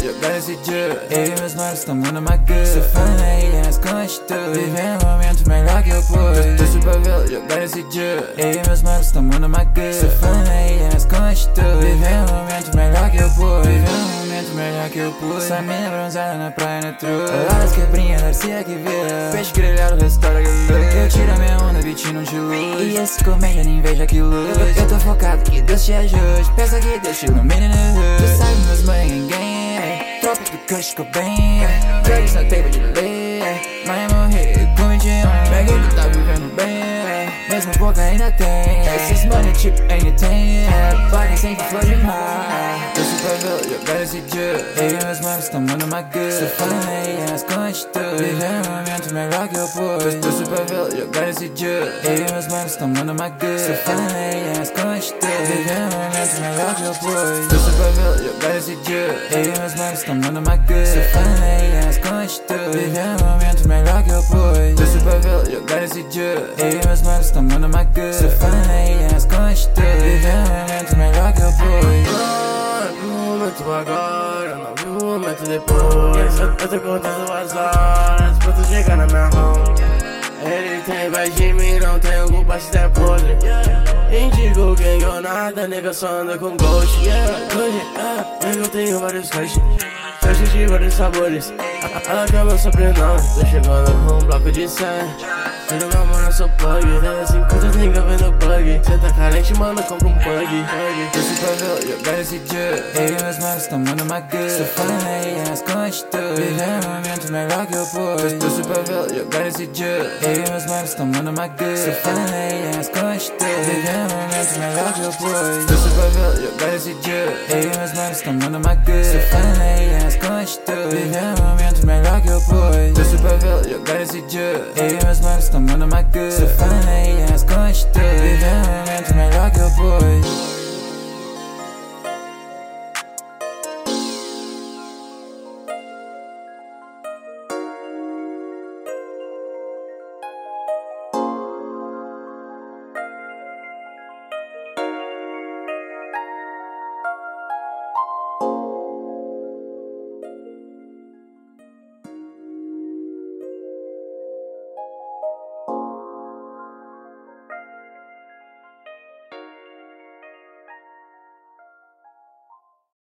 jogar esse dia Eu e meus manos estamos numa guerra. Sou fã aí nas constitui Vivendo um momento melhor que eu pude. Tô super velho jogar esse dia Eu e meus manos estamos numa guerra. Sou fã aí nas constitui Vivendo um momento melhor que eu pude. Vivendo um momento melhor que eu pude. Essa mina bronzada na praia na truta. Horas quebrinha, Garcia que vira. Peixe grelhado, restaura que Eu tiro a minha não te luz. E esse comédia nem vejo aquilo eu, eu tô focado, que Deus te ajude Pensa que Deus te ilumine no hood Tu sabe meus mães, ninguém é. Tropa do Kush bem Drugs na table de lei Mas morrer com 21 Mega ele tá vivendo bem Mesmo pouco ainda tem Esses money tipo anything Paguem sempre flor demais Tô super velho, jogar esse dia Eu e meus manos tamo numa guerra Sou fã aí, as constitui Vivendo um momento melhor que eu pude Tô super velho, jogar esse dia Eu e meus manos tamo numa guerra Sou fã aí, as constitui Vivendo um momento melhor que eu pude Tô super velho, jogar esse dia Eu e meus manos tamo numa agora, não vi o momento depois. Eu, eu tô contando as horas pra tu chegar na minha home Ele tem inveja de mim, não tenho culpa se der podre. Indigo quem ou nada, nega só anda com ghost Yeah, yeah, nega eu tenho vários caixas Caixas de vários sabores Ela quer meu sobrenome, tô chegando com um bloco de 100 Tiro meu mano, sou plug. Tem 50 nigga vendo bug Cê tá carente, mano, compra um plug. Super velho, jogar esse dia Eu e meus manos tamo numa guerra Sou fã aí, as constitui Vivendo um momento melhor que eu pude super velho, jogar esse dia Eu e meus manos tamo numa guerra Sou fã aí, as constitui Vivendo um momento melhor que eu pude super velho, jogar esse dia Eu e meus manos tamo numa guerra Sou fã aí, as constitui Vivendo um momento melhor que eu pude Tô super velho, jogar esse dia. Eu e meus manos tamo numa guerra Sou fã aí, as constitui Vivendo um momento melhor que eu pude